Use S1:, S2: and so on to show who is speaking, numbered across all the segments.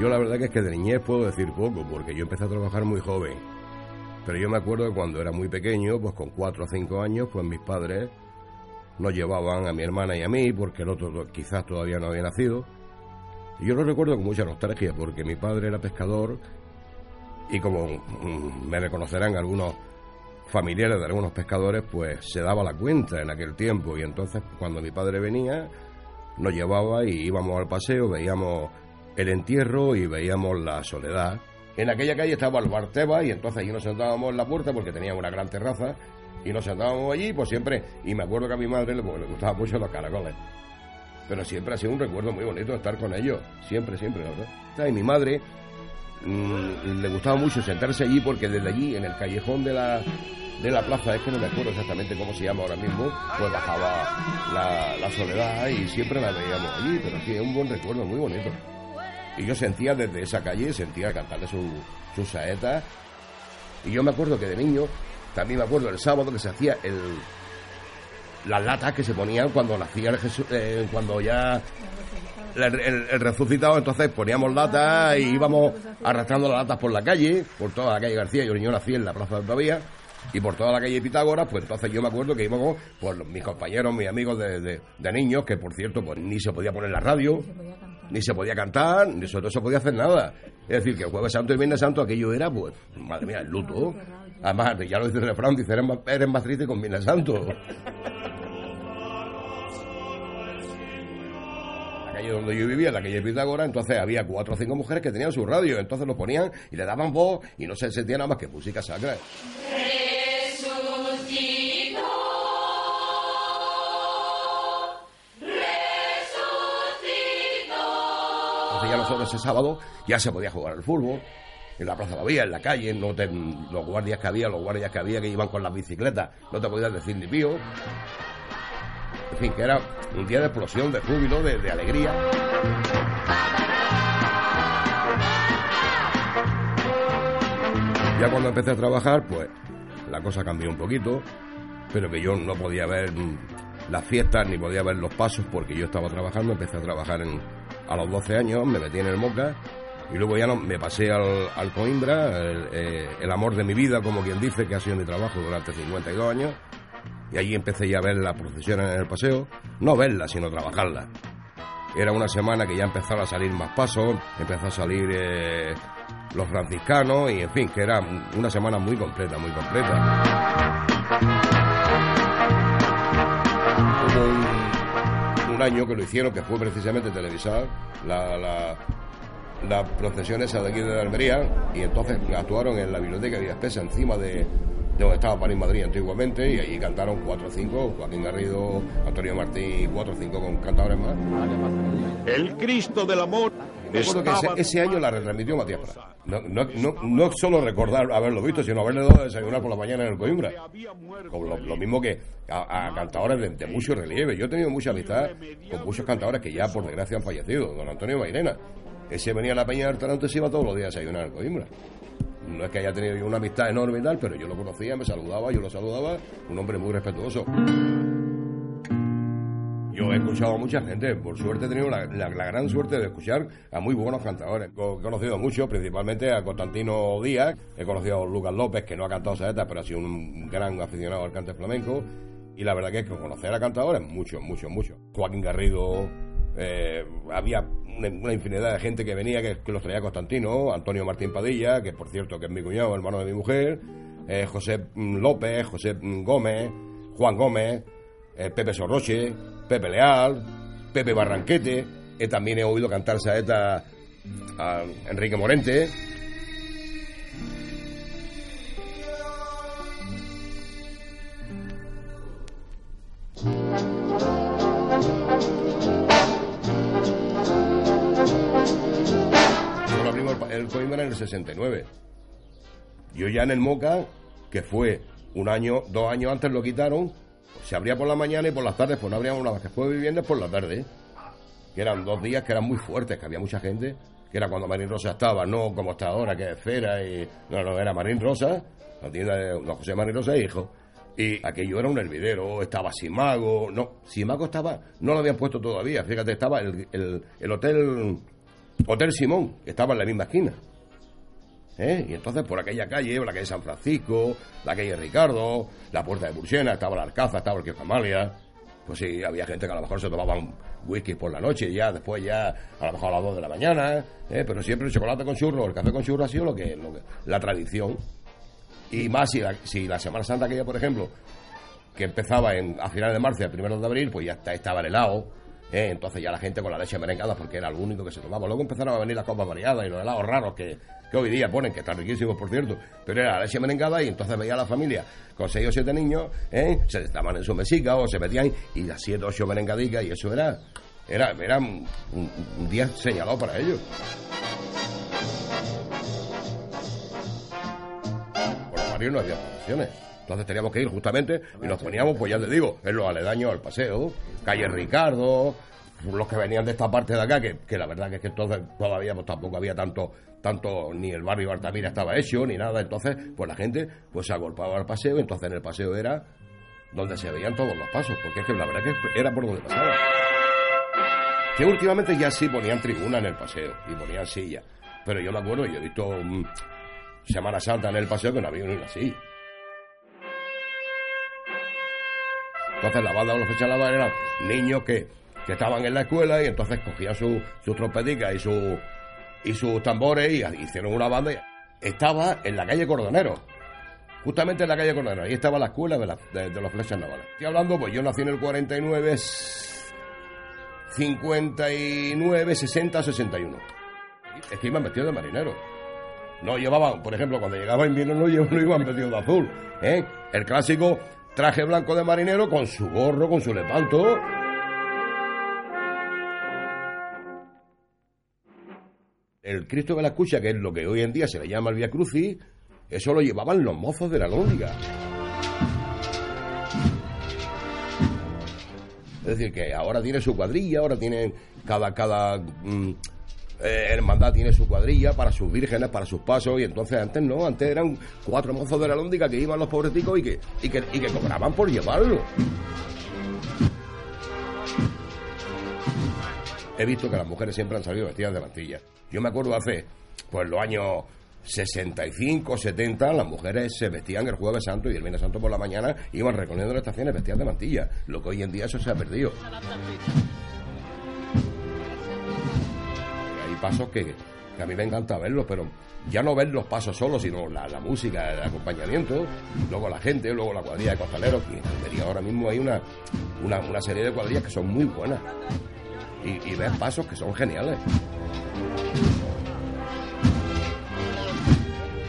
S1: Yo la verdad que es que de niñez puedo decir poco, porque yo empecé a trabajar muy joven. Pero yo me acuerdo que cuando era muy pequeño, pues con cuatro o cinco años, pues mis padres nos llevaban a mi hermana y a mí, porque el otro quizás todavía no había nacido. Y yo lo recuerdo con mucha nostalgia, porque mi padre era pescador y como mm, me reconocerán algunos familiares de algunos pescadores, pues se daba la cuenta en aquel tiempo. Y entonces cuando mi padre venía, nos llevaba y íbamos al paseo, veíamos el entierro y veíamos la soledad. En aquella calle estaba el bar Teba y entonces allí nos sentábamos en la puerta porque teníamos una gran terraza y nos sentábamos allí, pues siempre, y me acuerdo que a mi madre le, le gustaban mucho los caracoles. Pero siempre ha sido un recuerdo muy bonito estar con ellos, siempre, siempre, verdad. Y mi madre mm, le gustaba mucho sentarse allí porque desde allí, en el callejón de la, de la plaza, es que no me acuerdo exactamente cómo se llama ahora mismo, pues bajaba la, la soledad y siempre la veíamos allí, pero sí, es un buen recuerdo, muy bonito. Y yo sentía desde esa calle, sentía cantarle sus su saetas. Y yo me acuerdo que de niño, también me acuerdo el sábado que se hacía el, las latas que se ponían cuando nacía el Jesús, eh, cuando ya el, resucitado, entonces poníamos latas y íbamos arrastrando las latas por la calle, por toda la calle García, yo niño nací en la Plaza de Pavía, y por toda la calle Pitágoras, pues entonces yo me acuerdo que íbamos, pues los- mis compañeros, mis amigos de, de- de niños, que por cierto, pues ni se podía poner la radio, ni se podía cantar, ni se, no se podía hacer nada. Es decir, que el Jueves Santo y Viernes Santo aquello era, pues, madre mía, el luto. Además, ya lo dice el refrán, dice, eres más, eres más triste con Viernes Santo. La calle donde yo vivía, la calle Pitágoras, entonces había cuatro o cinco mujeres que tenían su radio, entonces lo ponían y le daban voz y no se sentía nada más que música sacra. Entonces ya nosotros ese sábado ya se podía jugar al fútbol. En la Plaza Babía, en la calle, no te- los guardias que había, los guardias que había que iban con las bicicletas, no te podías decir ni pío. En fin, que era un día de explosión, de júbilo, de alegría. Ya cuando empecé a trabajar, pues la cosa cambió un poquito, pero que yo no podía ver mm, las fiestas ni podía ver los pasos porque yo estaba trabajando, empecé a trabajar a los 12 años, me metí en el Moca y luego ya me pasé al, Coimbra, el, eh, el amor de mi vida, como quien dice, que ha sido mi trabajo durante 52 años, y allí empecé ya a ver las procesiones en el paseo, no verlas, sino trabajarlas. Era una semana que ya empezaron a salir más pasos, empezó a salir eh, los franciscanos y en fin, que era una semana muy completa, muy completa. Hubo un, año que lo hicieron, que fue precisamente televisar, la, la, la procesión esa de aquí de Almería, y entonces actuaron en la biblioteca de Espesa, encima de, de donde estaba París Madrid antiguamente, y allí cantaron cuatro o cinco, Joaquín Garrido, Antonio Martín, cuatro o cinco con cantadores más.
S2: El Cristo del amor
S1: Me acuerdo que ese, ese año la retransmitió Matías Prat. No, no, no, no solo recordar haberlo visto, sino haberle dado a desayunar por la mañana en el Coimbra. Como lo, lo mismo que a, a cantadores de, de mucho relieve. Yo he tenido mucha amistad con muchos cantadores que ya por desgracia han fallecido. Don Antonio Mairena. Ese venía a la Peña del Taranto y se iba todos los días a desayunar al Coimbra. No es que haya tenido yo una amistad enorme y tal, pero yo lo conocía, me saludaba, yo lo saludaba, un hombre muy respetuoso. Yo he escuchado a mucha gente, por suerte he tenido la, la- gran suerte de escuchar a muy buenos cantadores. He conocido mucho, principalmente a Constantino Díaz, he conocido a Lucas López, que no ha cantado saetas, pero ha sido un gran aficionado al cante flamenco. Y la verdad que es que conocer a cantadores, mucho, mucho, mucho. Joaquín Garrido, eh, había una, infinidad de gente que venía que, que los traía Constantino, Antonio Martín Padilla, que por cierto que es mi cuñado, hermano de mi mujer, eh, José mm, López, José mm, Gómez, Juan Gómez, eh, Pepe Sorroche, Pepe Leal, Pepe Barranquete, eh, también he oído cantar saeta a Enrique Morente. El Coimbra en el 69. Yo ya en el Moca, que fue un año, dos años antes lo quitaron, se abría por la mañana y por las tardes, pues no abríamos nada que fue viviendas por la tarde. Que eran dos días que eran muy fuertes, que había mucha gente, que era cuando Marín Rosa estaba, no como está ahora, que es Fera y. No, no, era Marín Rosa, la tienda de José Marín Rosa hijo. Y aquello era un hervidero, estaba Simago, no, Simago estaba, no lo habían puesto todavía, fíjate, estaba el, el, el hotel, Hotel Simón, que estaba en la misma esquina. ¿Eh? Y entonces por aquella calle, la calle San Francisco, la calle Ricardo, la puerta de Bursiena, estaba la Alcaza, estaba el Amalia. Pues sí, había gente que a lo mejor se tomaban whisky por la noche y ya después ya a lo mejor a las 2 de la mañana, ¿eh? pero siempre el chocolate con churro, el café con churro ha sido lo que, lo que la tradición. Y más si la, si la Semana Santa aquella, por ejemplo, que empezaba en, a finales de marzo y a primeros de abril, pues ya estaba el helado, ¿eh? entonces ya la gente con la leche merengada porque era lo único que se tomaba. Luego empezaron a venir las copas variadas y los helados raros que, que hoy día ponen, que están riquísimos por cierto, pero era la leche merengada y entonces veía la familia con seis o siete niños, ¿eh? se estaban en su mesica o se metían y las siete o ocho merengadicas y eso era, era, era un, día señalado para ellos. Por los barrios no había profesiones. Entonces teníamos que ir justamente y nos poníamos, pues ya te digo, en los aledaños al paseo, calle Ricardo, los que venían de esta parte de acá, que, que la verdad que es que entonces todavía pues, tampoco había tanto, tanto, ni el barrio Bartamira estaba hecho, ni nada, entonces pues la gente pues se agolpaba al paseo, entonces en el paseo era donde se veían todos los pasos, porque es que la verdad que era por donde pasaba. Que últimamente ya sí ponían tribuna en el paseo y ponían silla, pero yo me acuerdo, yo he visto mm, Semana Santa en el paseo que no había ni una silla. Entonces la banda de los fechalados eran niños que, que, estaban en la escuela y entonces cogían sus su trompeticas y, su, y sus tambores y hicieron una banda. Estaba en la calle Cordonero, justamente en la calle Cordonero. Ahí estaba la escuela de, de, los flechas navales. Estoy hablando, pues yo nací en el 49, 59, 60, 61. Es que iban de marinero. No llevaban, por ejemplo, cuando llegaba invierno no, no iban vestidos de azul. ¿eh? El clásico traje blanco de marinero con su gorro, con su lepanto. El Cristo de la Escucha, que es lo que hoy en día se le llama el Via Crucis, eso lo llevaban los mozos de la lóndiga. Es decir, que ahora tiene su cuadrilla, ahora tiene cada, cada mm, eh, hermandad tiene su cuadrilla para sus vírgenes, para sus pasos, y entonces antes no, antes eran cuatro mozos de la lóndiga que iban los pobreticos y que, y que, y que cobraban por llevarlo. He visto que las mujeres siempre han salido vestidas de mantilla. Yo me acuerdo hace, pues los años 65, 70, las mujeres se vestían el Jueves Santo y el Viernes Santo por la mañana iban recorriendo las estaciones vestidas de mantilla. Lo que hoy en día eso se ha perdido. Pasos que, a mí me encanta verlos, pero ya no ver los pasos solos, sino la, música, el acompañamiento, luego la gente, luego la cuadrilla de costaleros. Y ahora mismo hay una, una, serie de cuadrillas que son muy buenas. Y, y ves pasos que son geniales.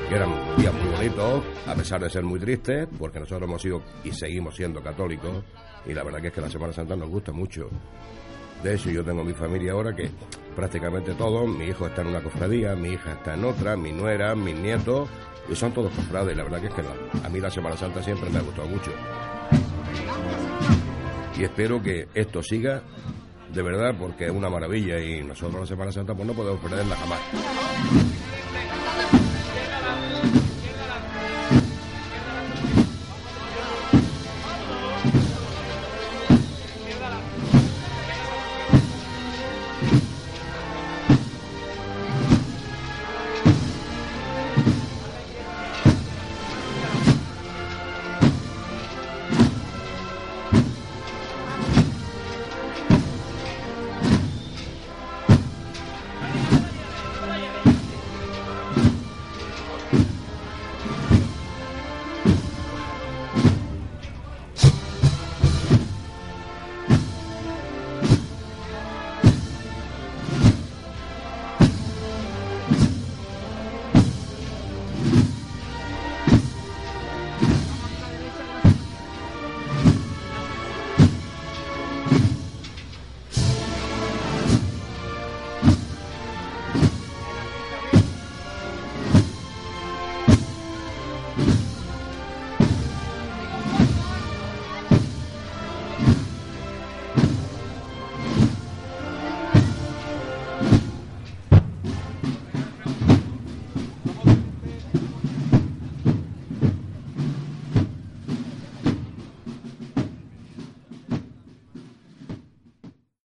S1: Que eran días muy bonitos, a pesar de ser muy tristes, porque nosotros hemos sido y seguimos siendo católicos, y la verdad que es que la Semana Santa nos gusta mucho. De hecho, yo tengo mi familia ahora que prácticamente todos, mi hijo está en una cofradía, mi hija está en otra, mi nuera, mis nietos, y son todos cofrades. La verdad que es que a mí la Semana Santa siempre me ha gustado mucho. Y espero que esto siga de verdad porque es una maravilla y nosotros la Semana Santa pues no podemos perderla jamás.